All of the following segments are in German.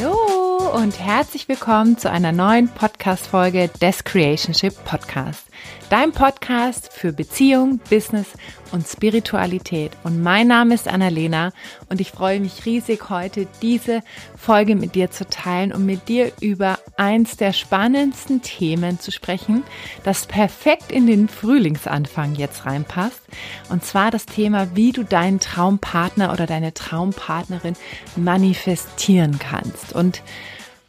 Hallo und herzlich willkommen zu einer neuen Podcast-Folge des Creationship Podcast. Dein Podcast für Beziehung, Business und Spiritualität. Und mein Name ist Annalena und ich freue mich riesig, heute diese Folge mit dir zu teilen und mit dir über eins der spannendsten Themen zu sprechen, das perfekt in den Frühlingsanfang jetzt reinpasst. Und zwar das Thema, wie du deinen Traumpartner oder deine Traumpartnerin manifestieren kannst. Und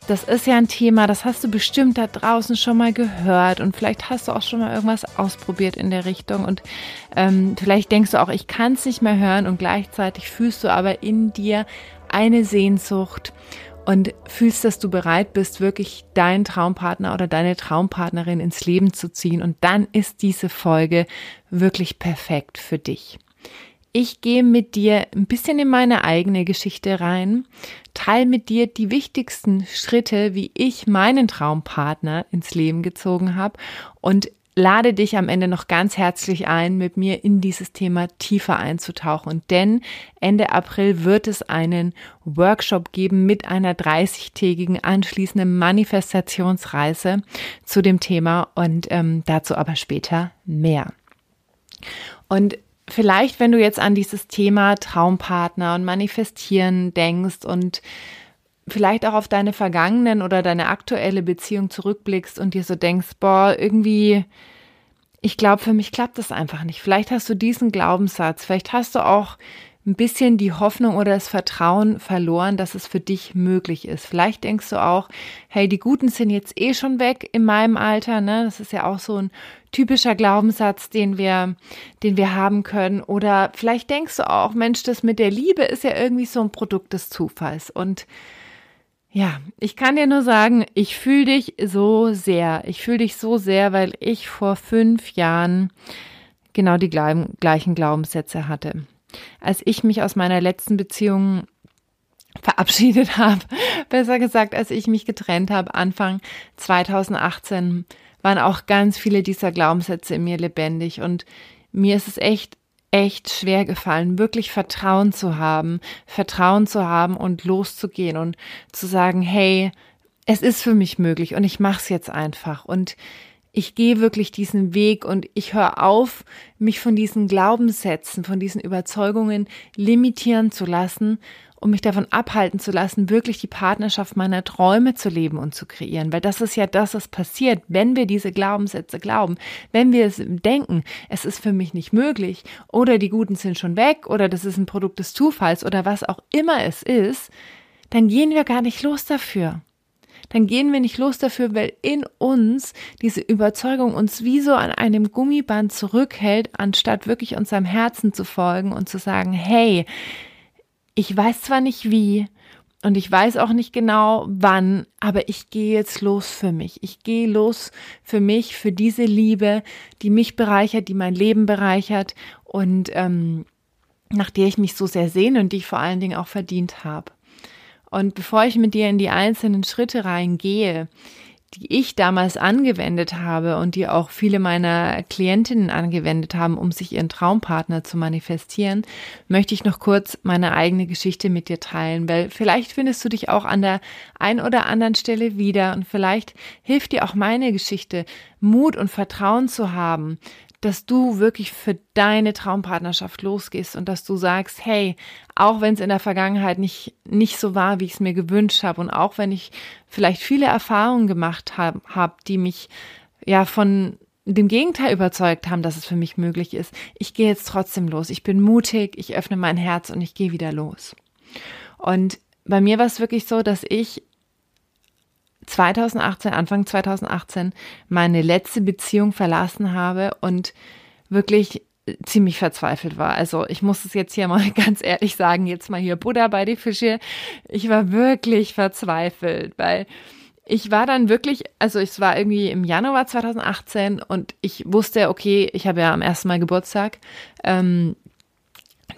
das ist ja ein Thema, das hast du bestimmt da draußen schon mal gehört und vielleicht hast du auch schon mal irgendwas ausprobiert in der Richtung und ähm, vielleicht denkst du auch, ich kann es nicht mehr hören und gleichzeitig fühlst du aber in dir eine Sehnsucht und fühlst, dass du bereit bist, wirklich deinen Traumpartner oder deine Traumpartnerin ins Leben zu ziehen und dann ist diese Folge wirklich perfekt für dich. Ich gehe mit dir ein bisschen in meine eigene Geschichte rein, teile mit dir die wichtigsten Schritte, wie ich meinen Traumpartner ins Leben gezogen habe und lade dich am Ende noch ganz herzlich ein, mit mir in dieses Thema tiefer einzutauchen. Denn Ende April wird es einen Workshop geben mit einer 30-tägigen anschließenden Manifestationsreise zu dem Thema und ähm, dazu aber später mehr. Und vielleicht, wenn du jetzt an dieses Thema Traumpartner und Manifestieren denkst und vielleicht auch auf deine vergangenen oder deine aktuelle Beziehung zurückblickst und dir so denkst, boah, irgendwie, ich glaube, für mich klappt das einfach nicht. Vielleicht hast du diesen Glaubenssatz, vielleicht hast du auch ein bisschen die Hoffnung oder das Vertrauen verloren, dass es für dich möglich ist. Vielleicht denkst du auch, hey, die Guten sind jetzt eh schon weg in meinem Alter, ne? Das ist ja auch so ein typischer Glaubenssatz, den wir, den wir haben können. Oder vielleicht denkst du auch, Mensch, das mit der Liebe ist ja irgendwie so ein Produkt des Zufalls. Und ja, ich kann dir nur sagen, ich fühle dich so sehr. Ich fühle dich so sehr, weil ich vor fünf Jahren genau die gleichen Glaubenssätze hatte. Als ich mich aus meiner letzten Beziehung verabschiedet habe, besser gesagt, als ich mich getrennt habe, Anfang 2018, waren auch ganz viele dieser Glaubenssätze in mir lebendig und mir ist es echt echt schwer gefallen, wirklich Vertrauen zu haben, Vertrauen zu haben und loszugehen und zu sagen, hey, es ist für mich möglich und ich mache es jetzt einfach. Und ich gehe wirklich diesen Weg und ich höre auf, mich von diesen Glaubenssätzen, von diesen Überzeugungen limitieren zu lassen um mich davon abhalten zu lassen, wirklich die Partnerschaft meiner Träume zu leben und zu kreieren. Weil das ist ja das, was passiert, wenn wir diese Glaubenssätze glauben. Wenn wir es denken, es ist für mich nicht möglich oder die Guten sind schon weg oder das ist ein Produkt des Zufalls oder was auch immer es ist, dann gehen wir gar nicht los dafür dann gehen wir nicht los dafür, weil in uns diese Überzeugung uns wie so an einem Gummiband zurückhält, anstatt wirklich unserem Herzen zu folgen und zu sagen, hey, ich weiß zwar nicht wie und ich weiß auch nicht genau wann, aber ich gehe jetzt los für mich. Ich gehe los für mich, für diese Liebe, die mich bereichert, die mein Leben bereichert und ähm, nach der ich mich so sehr sehne und die ich vor allen Dingen auch verdient habe. Und bevor ich mit dir in die einzelnen Schritte reingehe, die ich damals angewendet habe und die auch viele meiner Klientinnen angewendet haben, um sich ihren Traumpartner zu manifestieren, möchte ich noch kurz meine eigene Geschichte mit dir teilen, weil vielleicht findest du dich auch an der ein oder anderen Stelle wieder und vielleicht hilft dir auch meine Geschichte, Mut und Vertrauen zu haben, dass du wirklich für deine Traumpartnerschaft losgehst und dass du sagst, hey, auch wenn es in der Vergangenheit nicht, nicht so war, wie ich es mir gewünscht habe und auch wenn ich vielleicht viele Erfahrungen gemacht habe, hab, die mich ja von dem Gegenteil überzeugt haben, dass es für mich möglich ist, ich gehe jetzt trotzdem los. Ich bin mutig, ich öffne mein Herz und ich gehe wieder los. Und bei mir war es wirklich so, dass ich 2018, Anfang 2018, meine letzte Beziehung verlassen habe und wirklich ziemlich verzweifelt war. Also ich muss es jetzt hier mal ganz ehrlich sagen, jetzt mal hier Buddha bei die Fische. Ich war wirklich verzweifelt, weil ich war dann wirklich, also es war irgendwie im Januar 2018 und ich wusste, okay, ich habe ja am ersten Mal Geburtstag, ähm,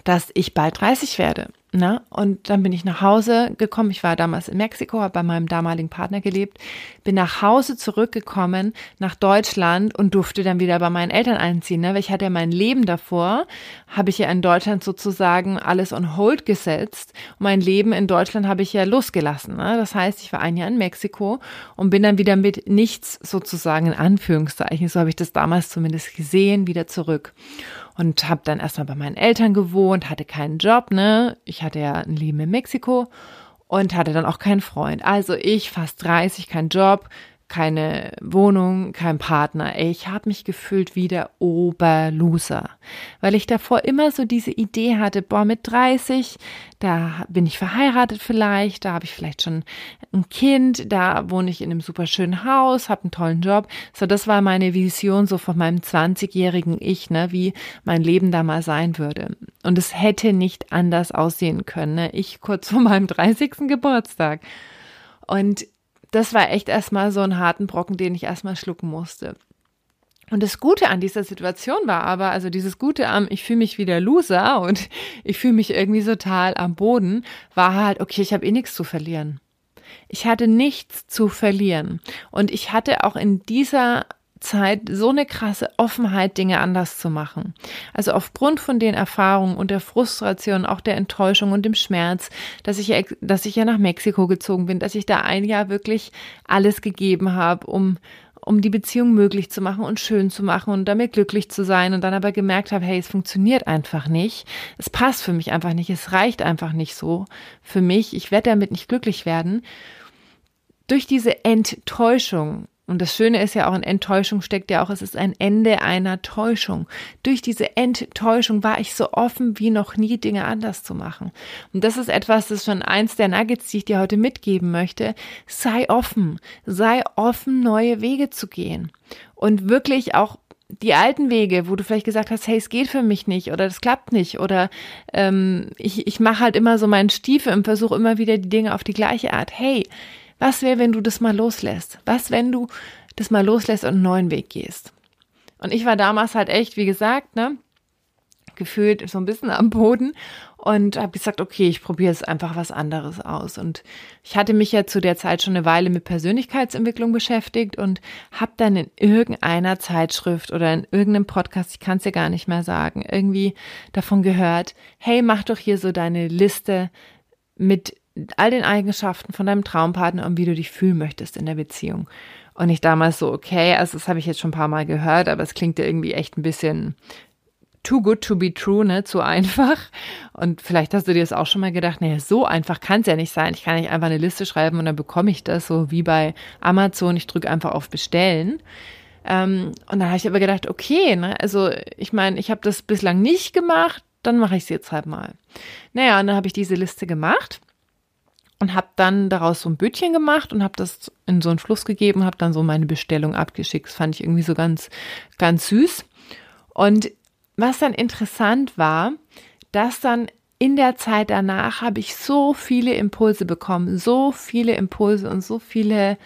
dass ich bald 30 werde. Na, und dann bin ich nach Hause gekommen. Ich war damals in Mexiko, habe bei meinem damaligen Partner gelebt, bin nach Hause zurückgekommen nach Deutschland und durfte dann wieder bei meinen Eltern einziehen. Ne? Weil ich hatte ja mein Leben davor, habe ich ja in Deutschland sozusagen alles on hold gesetzt. Und mein Leben in Deutschland habe ich ja losgelassen. Ne? Das heißt, ich war ein Jahr in Mexiko und bin dann wieder mit nichts sozusagen in Anführungszeichen, so habe ich das damals zumindest gesehen, wieder zurück und habe dann erstmal bei meinen Eltern gewohnt, hatte keinen Job, ne? Ich hatte ja ein Leben in Mexiko und hatte dann auch keinen Freund. Also ich fast 30, kein Job, keine Wohnung, kein Partner. Ich habe mich gefühlt wie der Oberloser, weil ich davor immer so diese Idee hatte, boah, mit 30, da bin ich verheiratet vielleicht, da habe ich vielleicht schon ein Kind, da wohne ich in einem super schönen Haus, habe einen tollen Job. So, das war meine Vision so von meinem 20-jährigen Ich, ne, wie mein Leben da mal sein würde. Und es hätte nicht anders aussehen können. Ne? Ich kurz vor meinem 30. Geburtstag. Und das war echt erstmal so ein harten Brocken, den ich erstmal schlucken musste. Und das Gute an dieser Situation war aber, also dieses Gute am, ich fühle mich wie der Loser und ich fühle mich irgendwie total am Boden, war halt, okay, ich habe eh nichts zu verlieren. Ich hatte nichts zu verlieren. Und ich hatte auch in dieser Zeit so eine krasse Offenheit, Dinge anders zu machen. Also aufgrund von den Erfahrungen und der Frustration, auch der Enttäuschung und dem Schmerz, dass ich ja, dass ich ja nach Mexiko gezogen bin, dass ich da ein Jahr wirklich alles gegeben habe, um um die Beziehung möglich zu machen und schön zu machen und damit glücklich zu sein und dann aber gemerkt habe, hey, es funktioniert einfach nicht. Es passt für mich einfach nicht. Es reicht einfach nicht so für mich. Ich werde damit nicht glücklich werden. Durch diese Enttäuschung und das Schöne ist ja auch in Enttäuschung steckt ja auch, es ist ein Ende einer Täuschung. Durch diese Enttäuschung war ich so offen wie noch nie, Dinge anders zu machen. Und das ist etwas, das ist schon eins der Nuggets, die ich dir heute mitgeben möchte. Sei offen. Sei offen, neue Wege zu gehen. Und wirklich auch die alten Wege, wo du vielleicht gesagt hast, hey, es geht für mich nicht oder das klappt nicht oder ähm, ich, ich mache halt immer so meinen Stiefel und versuche immer wieder die Dinge auf die gleiche Art. Hey, was wäre, wenn du das mal loslässt? Was, wenn du das mal loslässt und einen neuen Weg gehst? Und ich war damals halt echt, wie gesagt, ne, gefühlt so ein bisschen am Boden und habe gesagt, okay, ich probiere jetzt einfach was anderes aus. Und ich hatte mich ja zu der Zeit schon eine Weile mit Persönlichkeitsentwicklung beschäftigt und habe dann in irgendeiner Zeitschrift oder in irgendeinem Podcast, ich kann es dir gar nicht mehr sagen, irgendwie davon gehört, hey, mach doch hier so deine Liste mit all den Eigenschaften von deinem Traumpartner und wie du dich fühlen möchtest in der Beziehung. Und ich damals so, okay, also das habe ich jetzt schon ein paar Mal gehört, aber es klingt ja irgendwie echt ein bisschen too good to be true, ne, zu einfach. Und vielleicht hast du dir das auch schon mal gedacht, nee, so einfach kann es ja nicht sein. Ich kann nicht einfach eine Liste schreiben und dann bekomme ich das, so wie bei Amazon, ich drücke einfach auf Bestellen. Ähm, und dann habe ich aber gedacht, okay, ne, also ich meine, ich habe das bislang nicht gemacht, dann mache ich es jetzt halt mal. Naja, und dann habe ich diese Liste gemacht und habe dann daraus so ein Bötchen gemacht und habe das in so einen Fluss gegeben, habe dann so meine Bestellung abgeschickt. Das fand ich irgendwie so ganz, ganz süß. Und was dann interessant war, dass dann in der Zeit danach habe ich so viele Impulse bekommen, so viele Impulse und so viele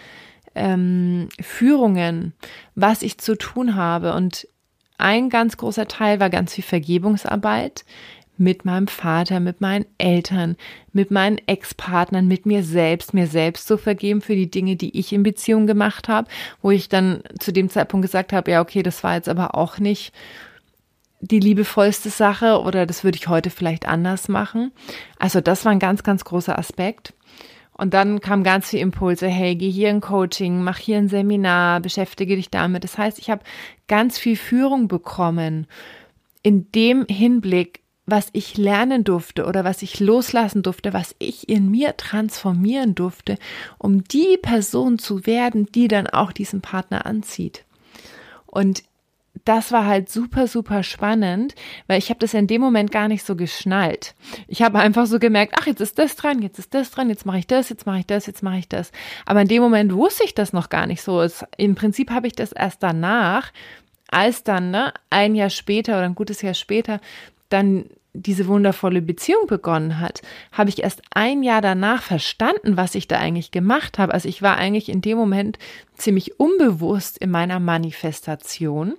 ähm, Führungen, was ich zu tun habe. Und ein ganz großer Teil war ganz viel Vergebungsarbeit mit meinem Vater, mit meinen Eltern, mit meinen Ex-Partnern, mit mir selbst, mir selbst zu vergeben für die Dinge, die ich in Beziehung gemacht habe, wo ich dann zu dem Zeitpunkt gesagt habe, ja, okay, das war jetzt aber auch nicht die liebevollste Sache oder das würde ich heute vielleicht anders machen. Also das war ein ganz, ganz großer Aspekt. Und dann kam ganz viel Impulse, hey, geh hier ein Coaching, mach hier ein Seminar, beschäftige dich damit. Das heißt, ich habe ganz viel Führung bekommen in dem Hinblick, was ich lernen durfte oder was ich loslassen durfte, was ich in mir transformieren durfte, um die Person zu werden, die dann auch diesen Partner anzieht. Und das war halt super, super spannend, weil ich habe das in dem Moment gar nicht so geschnallt. Ich habe einfach so gemerkt, ach, jetzt ist das dran, jetzt ist das dran, jetzt mache ich das, jetzt mache ich das, jetzt mache ich das. Aber in dem Moment wusste ich das noch gar nicht so. Es, Im Prinzip habe ich das erst danach, als dann, ne, ein Jahr später oder ein gutes Jahr später, dann diese wundervolle Beziehung begonnen hat, habe ich erst ein Jahr danach verstanden, was ich da eigentlich gemacht habe. Also ich war eigentlich in dem Moment ziemlich unbewusst in meiner Manifestation.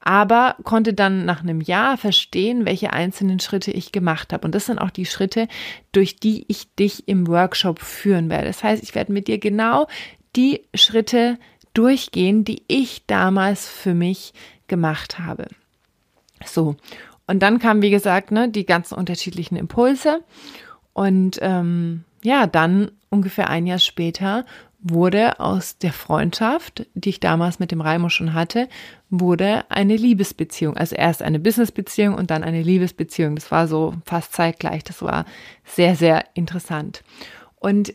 aber konnte dann nach einem Jahr verstehen, welche einzelnen Schritte ich gemacht habe. Und das sind auch die Schritte, durch die ich dich im Workshop führen werde. Das heißt, ich werde mit dir genau die Schritte durchgehen, die ich damals für mich gemacht habe. So. Und dann kamen, wie gesagt, ne, die ganzen unterschiedlichen Impulse. Und ähm, ja, dann ungefähr ein Jahr später wurde aus der Freundschaft, die ich damals mit dem Raimo schon hatte, wurde eine Liebesbeziehung. Also erst eine Businessbeziehung und dann eine Liebesbeziehung. Das war so fast zeitgleich. Das war sehr, sehr interessant. Und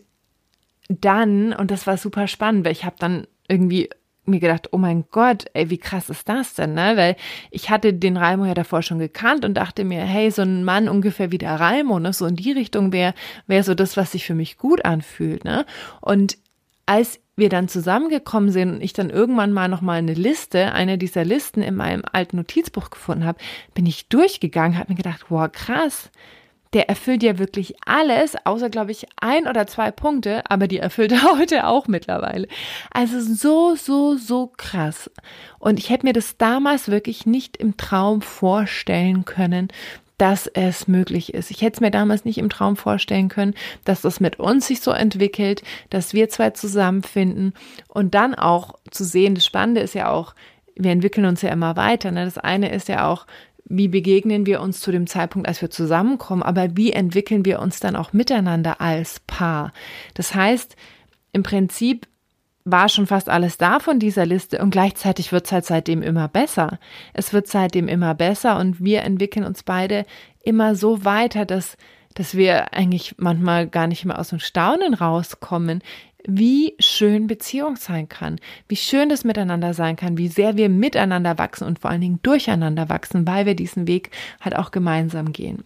dann, und das war super spannend, weil ich habe dann irgendwie mir gedacht, oh mein Gott, ey, wie krass ist das denn, ne? Weil ich hatte den Raimo ja davor schon gekannt und dachte mir, hey, so ein Mann ungefähr wie der Raimo, ne, so in die Richtung wäre wäre so das, was sich für mich gut anfühlt, ne? Und als wir dann zusammengekommen sind und ich dann irgendwann mal noch mal eine Liste, eine dieser Listen in meinem alten Notizbuch gefunden habe, bin ich durchgegangen, habe mir gedacht, wow, krass. Der erfüllt ja wirklich alles, außer glaube ich ein oder zwei Punkte, aber die erfüllt er heute auch mittlerweile. Also so, so, so krass. Und ich hätte mir das damals wirklich nicht im Traum vorstellen können, dass es möglich ist. Ich hätte es mir damals nicht im Traum vorstellen können, dass das mit uns sich so entwickelt, dass wir zwei zusammenfinden und dann auch zu sehen, das Spannende ist ja auch, wir entwickeln uns ja immer weiter. Ne? Das eine ist ja auch, wie begegnen wir uns zu dem Zeitpunkt, als wir zusammenkommen, aber wie entwickeln wir uns dann auch miteinander als Paar? Das heißt, im Prinzip war schon fast alles da von dieser Liste und gleichzeitig wird es halt seitdem immer besser. Es wird seitdem immer besser und wir entwickeln uns beide immer so weiter, dass, dass wir eigentlich manchmal gar nicht mehr aus dem Staunen rauskommen, wie schön Beziehung sein kann, wie schön das miteinander sein kann, wie sehr wir miteinander wachsen und vor allen Dingen durcheinander wachsen, weil wir diesen Weg halt auch gemeinsam gehen.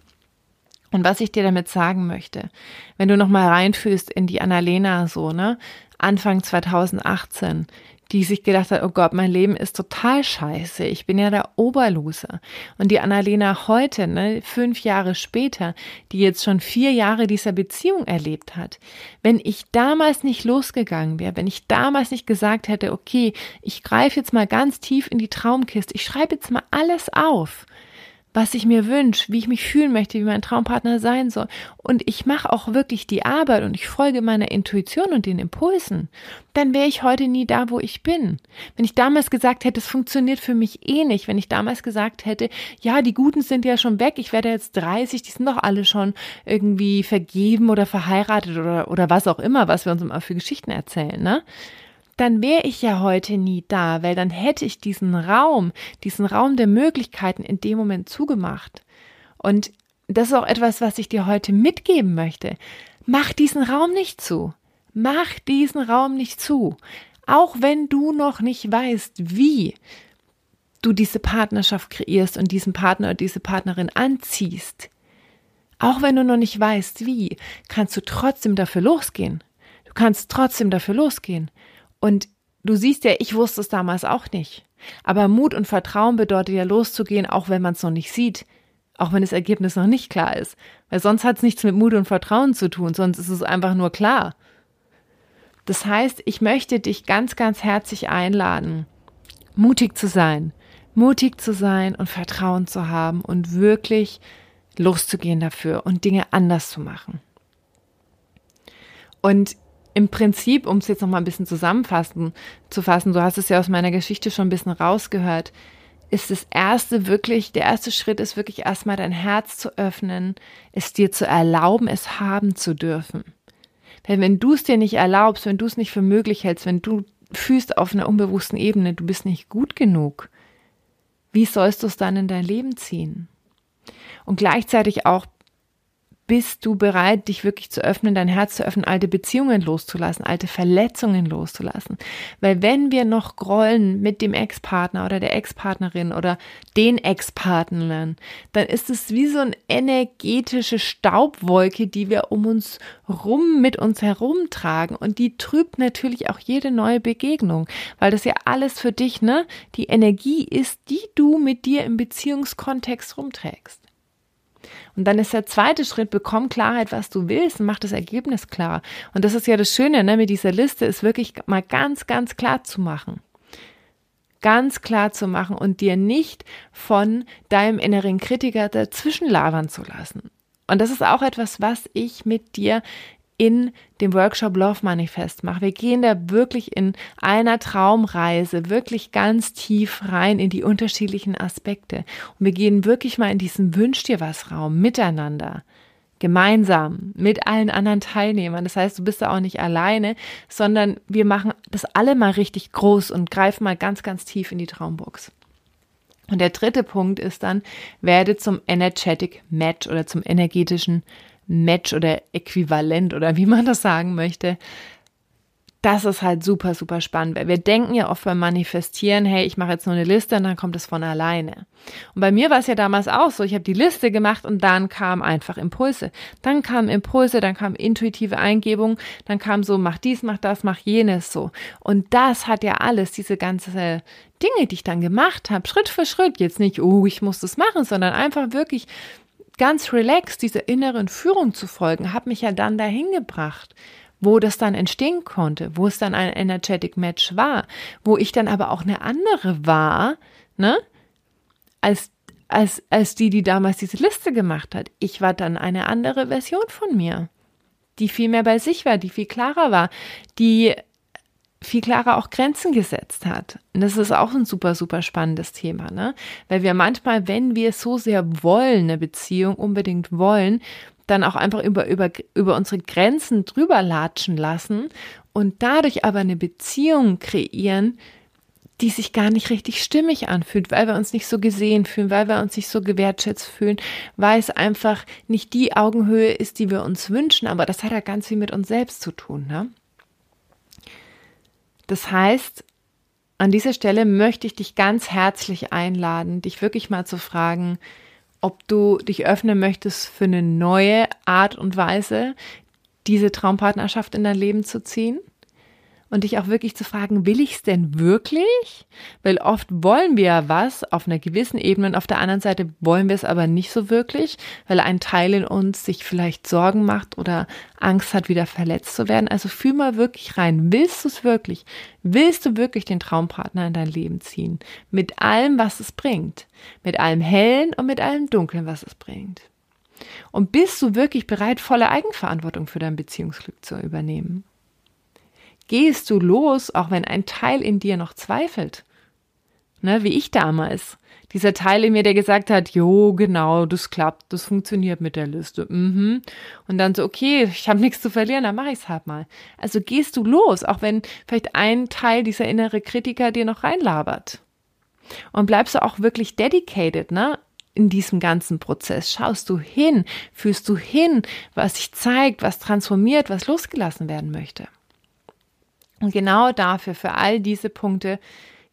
Und was ich dir damit sagen möchte, wenn du nochmal reinfühlst in die Annalena so, ne, Anfang 2018, die sich gedacht hat, oh Gott, mein Leben ist total scheiße. Ich bin ja der Oberloser. Und die Annalena heute, ne, fünf Jahre später, die jetzt schon vier Jahre dieser Beziehung erlebt hat. Wenn ich damals nicht losgegangen wäre, wenn ich damals nicht gesagt hätte, okay, ich greife jetzt mal ganz tief in die Traumkiste, ich schreibe jetzt mal alles auf was ich mir wünsche, wie ich mich fühlen möchte, wie mein Traumpartner sein soll. Und ich mache auch wirklich die Arbeit und ich folge meiner Intuition und den Impulsen, dann wäre ich heute nie da, wo ich bin. Wenn ich damals gesagt hätte, es funktioniert für mich eh nicht, wenn ich damals gesagt hätte, ja, die Guten sind ja schon weg, ich werde jetzt 30, die sind doch alle schon irgendwie vergeben oder verheiratet oder, oder was auch immer, was wir uns immer für Geschichten erzählen, ne? Dann wäre ich ja heute nie da, weil dann hätte ich diesen Raum, diesen Raum der Möglichkeiten in dem Moment zugemacht. Und das ist auch etwas, was ich dir heute mitgeben möchte. Mach diesen Raum nicht zu. Mach diesen Raum nicht zu. Auch wenn du noch nicht weißt, wie du diese Partnerschaft kreierst und diesen Partner oder diese Partnerin anziehst. Auch wenn du noch nicht weißt, wie, kannst du trotzdem dafür losgehen. Du kannst trotzdem dafür losgehen. Und du siehst ja, ich wusste es damals auch nicht. Aber Mut und Vertrauen bedeutet ja loszugehen, auch wenn man es noch nicht sieht, auch wenn das Ergebnis noch nicht klar ist. Weil sonst hat es nichts mit Mut und Vertrauen zu tun, sonst ist es einfach nur klar. Das heißt, ich möchte dich ganz, ganz herzlich einladen, mutig zu sein, mutig zu sein und Vertrauen zu haben und wirklich loszugehen dafür und Dinge anders zu machen. Und im Prinzip, um es jetzt noch mal ein bisschen zusammenfassen zu fassen, du hast es ja aus meiner Geschichte schon ein bisschen rausgehört, ist das erste wirklich, der erste Schritt ist wirklich erstmal dein Herz zu öffnen, es dir zu erlauben, es haben zu dürfen. Denn wenn du es dir nicht erlaubst, wenn du es nicht für möglich hältst, wenn du fühlst auf einer unbewussten Ebene, du bist nicht gut genug, wie sollst du es dann in dein Leben ziehen? Und gleichzeitig auch bist du bereit, dich wirklich zu öffnen, dein Herz zu öffnen, alte Beziehungen loszulassen, alte Verletzungen loszulassen? Weil wenn wir noch grollen mit dem Ex-Partner oder der Ex-Partnerin oder den Ex-Partnern, dann ist es wie so eine energetische Staubwolke, die wir um uns rum mit uns herumtragen und die trübt natürlich auch jede neue Begegnung, weil das ja alles für dich, ne, die Energie ist, die du mit dir im Beziehungskontext rumträgst. Und dann ist der zweite Schritt, bekomm Klarheit, was du willst und mach das Ergebnis klar. Und das ist ja das Schöne ne, mit dieser Liste, ist wirklich mal ganz, ganz klar zu machen. ganz klar zu machen und dir nicht von deinem inneren Kritiker dazwischen labern zu lassen. Und das ist auch etwas, was ich mit dir in dem Workshop Love Manifest mache. Wir gehen da wirklich in einer Traumreise wirklich ganz tief rein in die unterschiedlichen Aspekte. Und wir gehen wirklich mal in diesen Wünsch dir was Raum miteinander. Gemeinsam mit allen anderen Teilnehmern. Das heißt, du bist da auch nicht alleine, sondern wir machen das alle mal richtig groß und greifen mal ganz, ganz tief in die Traumbox. Und der dritte Punkt ist dann, werde zum Energetic Match oder zum energetischen Match oder Äquivalent oder wie man das sagen möchte. Das ist halt super, super spannend, weil wir denken ja oft beim Manifestieren, hey, ich mache jetzt nur eine Liste und dann kommt es von alleine. Und bei mir war es ja damals auch so, ich habe die Liste gemacht und dann kamen einfach Impulse. Dann kamen Impulse, dann kam intuitive Eingebung, dann kam so, mach dies, mach das, mach jenes so. Und das hat ja alles, diese ganze Dinge, die ich dann gemacht habe, Schritt für Schritt, jetzt nicht, oh, ich muss das machen, sondern einfach wirklich ganz relaxed dieser inneren Führung zu folgen, hat mich ja dann dahin gebracht, wo das dann entstehen konnte, wo es dann ein energetic Match war, wo ich dann aber auch eine andere war, ne, als als als die, die damals diese Liste gemacht hat. Ich war dann eine andere Version von mir, die viel mehr bei sich war, die viel klarer war, die viel klarer auch Grenzen gesetzt hat. Und das ist auch ein super, super spannendes Thema, ne? Weil wir manchmal, wenn wir so sehr wollen, eine Beziehung unbedingt wollen, dann auch einfach über, über, über unsere Grenzen drüber latschen lassen und dadurch aber eine Beziehung kreieren, die sich gar nicht richtig stimmig anfühlt, weil wir uns nicht so gesehen fühlen, weil wir uns nicht so gewertschätzt fühlen, weil es einfach nicht die Augenhöhe ist, die wir uns wünschen. Aber das hat ja ganz viel mit uns selbst zu tun, ne? Das heißt, an dieser Stelle möchte ich dich ganz herzlich einladen, dich wirklich mal zu fragen, ob du dich öffnen möchtest für eine neue Art und Weise, diese Traumpartnerschaft in dein Leben zu ziehen und dich auch wirklich zu fragen, will ich es denn wirklich? Weil oft wollen wir ja was auf einer gewissen Ebene und auf der anderen Seite wollen wir es aber nicht so wirklich, weil ein Teil in uns sich vielleicht Sorgen macht oder Angst hat, wieder verletzt zu werden. Also fühl mal wirklich rein. Willst du es wirklich? Willst du wirklich den Traumpartner in dein Leben ziehen? Mit allem, was es bringt. Mit allem Hellen und mit allem Dunklen, was es bringt. Und bist du wirklich bereit, volle Eigenverantwortung für dein Beziehungsglück zu übernehmen? Gehst du los, auch wenn ein Teil in dir noch zweifelt. Ne, wie ich damals. Dieser Teil in mir, der gesagt hat, jo, genau, das klappt, das funktioniert mit der Liste. Mhm. Und dann so, okay, ich habe nichts zu verlieren, dann mache ich's halt mal. Also gehst du los, auch wenn vielleicht ein Teil dieser innere Kritiker dir noch reinlabert. Und bleibst du auch wirklich dedicated, ne? In diesem ganzen Prozess schaust du hin, fühlst du hin, was sich zeigt, was transformiert, was losgelassen werden möchte. Und genau dafür, für all diese Punkte,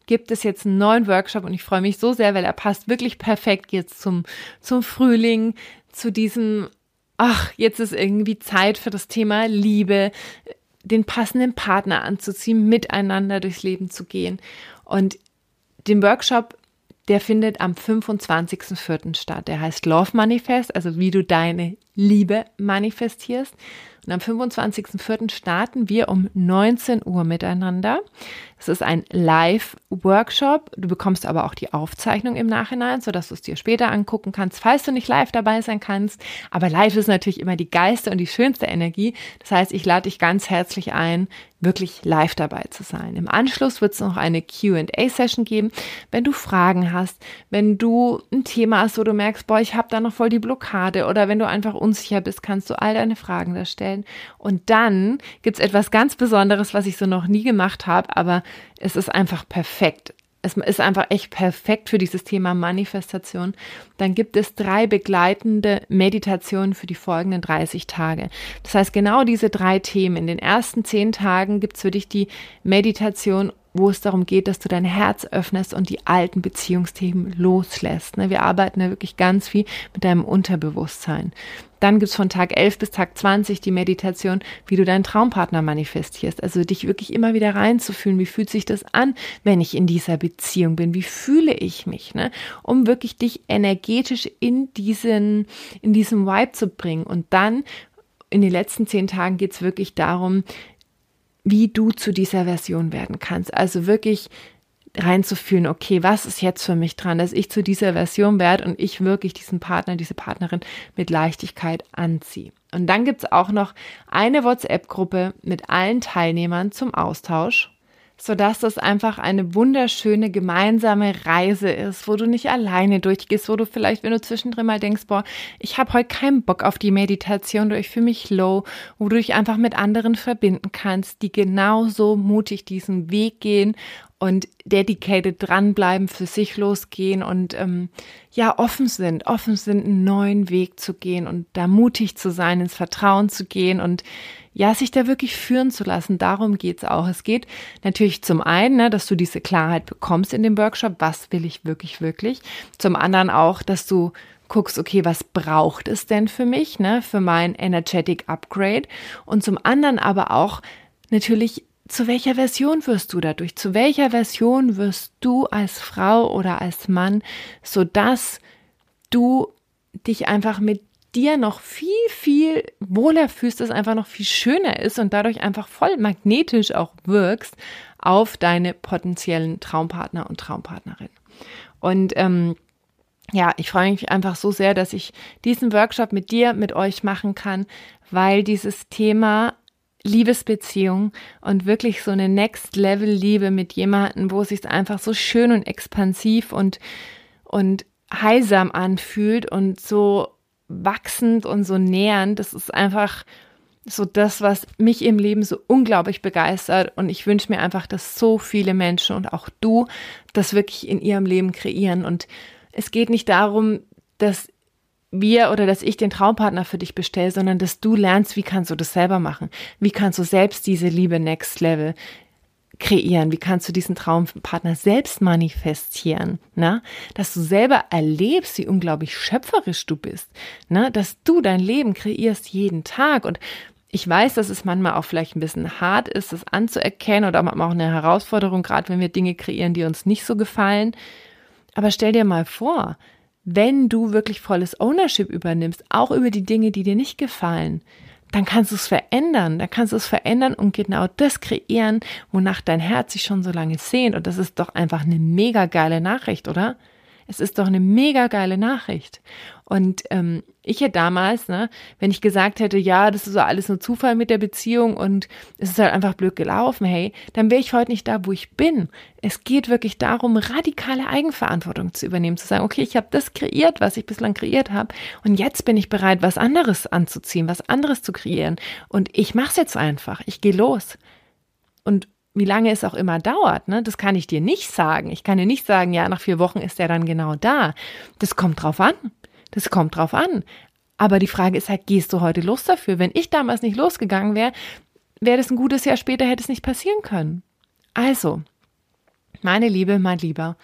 gibt es jetzt einen neuen Workshop und ich freue mich so sehr, weil er passt wirklich perfekt jetzt zum, zum Frühling, zu diesem, ach, jetzt ist irgendwie Zeit für das Thema Liebe, den passenden Partner anzuziehen, miteinander durchs Leben zu gehen. Und den Workshop, der findet am 25.04. statt. Der heißt Love Manifest, also wie du deine Liebe manifestierst. Und am 25.04. starten wir um 19 Uhr miteinander. Es ist ein Live-Workshop. Du bekommst aber auch die Aufzeichnung im Nachhinein, sodass du es dir später angucken kannst, falls du nicht live dabei sein kannst. Aber live ist natürlich immer die geilste und die schönste Energie. Das heißt, ich lade dich ganz herzlich ein, wirklich live dabei zu sein. Im Anschluss wird es noch eine QA-Session geben. Wenn du Fragen hast, wenn du ein Thema hast, wo du merkst, boah, ich habe da noch voll die Blockade oder wenn du einfach unsicher bist, kannst du all deine Fragen da stellen. Und dann gibt's etwas ganz Besonderes, was ich so noch nie gemacht habe, aber es ist einfach perfekt es ist einfach echt perfekt für dieses Thema Manifestation. Dann gibt es drei begleitende Meditationen für die folgenden 30 Tage. Das heißt, genau diese drei Themen. In den ersten zehn Tagen gibt es für dich die Meditation wo es darum geht, dass du dein Herz öffnest und die alten Beziehungsthemen loslässt. Ne? Wir arbeiten ja wirklich ganz viel mit deinem Unterbewusstsein. Dann gibt's von Tag 11 bis Tag 20 die Meditation, wie du deinen Traumpartner manifestierst. Also dich wirklich immer wieder reinzufühlen, wie fühlt sich das an, wenn ich in dieser Beziehung bin? Wie fühle ich mich? Ne? Um wirklich dich energetisch in diesen, in diesen Vibe zu bringen. Und dann in den letzten zehn Tagen geht's wirklich darum, wie du zu dieser Version werden kannst. Also wirklich reinzufühlen, okay, was ist jetzt für mich dran, dass ich zu dieser Version werde und ich wirklich diesen Partner, diese Partnerin mit Leichtigkeit anziehe. Und dann gibt's auch noch eine WhatsApp-Gruppe mit allen Teilnehmern zum Austausch sodass das einfach eine wunderschöne gemeinsame Reise ist, wo du nicht alleine durchgehst, wo du vielleicht, wenn du zwischendrin mal denkst, boah, ich habe heute keinen Bock auf die Meditation oder ich fühle mich low, wo du dich einfach mit anderen verbinden kannst, die genauso mutig diesen Weg gehen und dedicated dranbleiben, für sich losgehen und ähm, ja offen sind, offen sind, einen neuen Weg zu gehen und da mutig zu sein, ins Vertrauen zu gehen und ja, sich da wirklich führen zu lassen. Darum geht's auch. Es geht natürlich zum einen, ne, dass du diese Klarheit bekommst in dem Workshop, was will ich wirklich, wirklich. Zum anderen auch, dass du guckst, okay, was braucht es denn für mich, ne, für mein Energetic Upgrade? Und zum anderen aber auch natürlich, zu welcher Version wirst du dadurch? Zu welcher Version wirst du als Frau oder als Mann, so dass du dich einfach mit dir noch viel, viel wohler fühlst, es einfach noch viel schöner ist und dadurch einfach voll magnetisch auch wirkst auf deine potenziellen Traumpartner und Traumpartnerin. Und ähm, ja, ich freue mich einfach so sehr, dass ich diesen Workshop mit dir, mit euch machen kann, weil dieses Thema Liebesbeziehung und wirklich so eine Next-Level-Liebe mit jemandem, wo es sich einfach so schön und expansiv und, und heilsam anfühlt und so wachsend und so nähernd. Das ist einfach so das, was mich im Leben so unglaublich begeistert. Und ich wünsche mir einfach, dass so viele Menschen und auch du das wirklich in ihrem Leben kreieren. Und es geht nicht darum, dass wir oder dass ich den Traumpartner für dich bestelle, sondern dass du lernst, wie kannst du das selber machen? Wie kannst du selbst diese Liebe Next Level kreieren? Wie kannst du diesen Traumpartner selbst manifestieren? Ne? Dass du selber erlebst, wie unglaublich schöpferisch du bist. Ne? Dass du dein Leben kreierst jeden Tag. Und ich weiß, dass es manchmal auch vielleicht ein bisschen hart ist, das anzuerkennen oder manchmal auch eine Herausforderung, gerade wenn wir Dinge kreieren, die uns nicht so gefallen. Aber stell dir mal vor, wenn du wirklich volles Ownership übernimmst, auch über die Dinge, die dir nicht gefallen, dann kannst du es verändern. Dann kannst du es verändern und genau das kreieren, wonach dein Herz sich schon so lange sehnt. Und das ist doch einfach eine mega geile Nachricht, oder? Es ist doch eine mega geile Nachricht. Und ähm, ich hätte damals, ne, wenn ich gesagt hätte, ja, das ist so alles nur Zufall mit der Beziehung und es ist halt einfach blöd gelaufen, hey, dann wäre ich heute nicht da, wo ich bin. Es geht wirklich darum, radikale Eigenverantwortung zu übernehmen, zu sagen, okay, ich habe das kreiert, was ich bislang kreiert habe und jetzt bin ich bereit, was anderes anzuziehen, was anderes zu kreieren und ich mache es jetzt einfach. Ich gehe los. Und wie lange es auch immer dauert, ne, das kann ich dir nicht sagen. Ich kann dir nicht sagen, ja, nach vier Wochen ist er dann genau da. Das kommt drauf an. Das kommt drauf an. Aber die Frage ist halt, gehst du heute los dafür? Wenn ich damals nicht losgegangen wäre, wäre das ein gutes Jahr später, hätte es nicht passieren können. Also, meine Liebe, mein Lieber,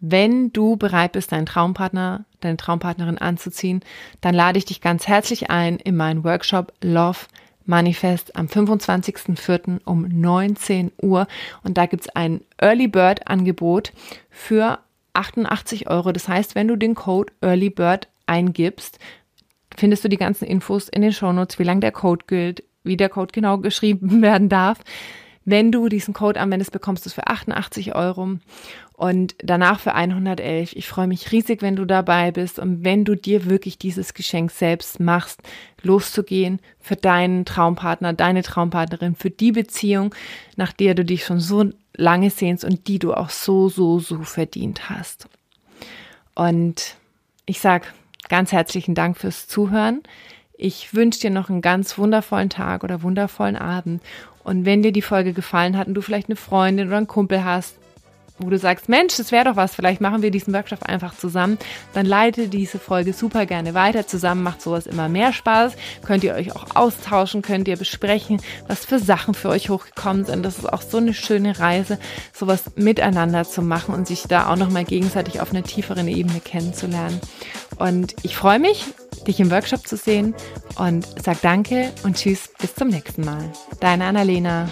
wenn du bereit bist, deinen Traumpartner, deine Traumpartnerin anzuziehen, dann lade ich dich ganz herzlich ein in meinen Workshop Love Manifest am 25.04. um 19 Uhr. Und da gibt's ein Early Bird Angebot für 88 Euro. Das heißt, wenn du den Code Early Bird eingibst, findest du die ganzen Infos in den Shownotes, wie lange der Code gilt, wie der Code genau geschrieben werden darf. Wenn du diesen Code anwendest, bekommst du es für 88 Euro und danach für 111. Ich freue mich riesig, wenn du dabei bist und wenn du dir wirklich dieses Geschenk selbst machst, loszugehen für deinen Traumpartner, deine Traumpartnerin, für die Beziehung, nach der du dich schon so lange sehnst und die du auch so, so, so verdient hast. Und ich sag ganz herzlichen Dank fürs Zuhören. Ich wünsche dir noch einen ganz wundervollen Tag oder wundervollen Abend. Und wenn dir die Folge gefallen hat und du vielleicht eine Freundin oder einen Kumpel hast, wo du sagst, Mensch, das wäre doch was, vielleicht machen wir diesen Workshop einfach zusammen, dann leite diese Folge super gerne weiter. Zusammen macht sowas immer mehr Spaß. Könnt ihr euch auch austauschen, könnt ihr besprechen, was für Sachen für euch hochgekommen sind. Das ist auch so eine schöne Reise, sowas miteinander zu machen und sich da auch nochmal gegenseitig auf einer tieferen Ebene kennenzulernen. Und ich freue mich, dich im Workshop zu sehen und sag danke und tschüss, bis zum nächsten Mal. Deine Annalena.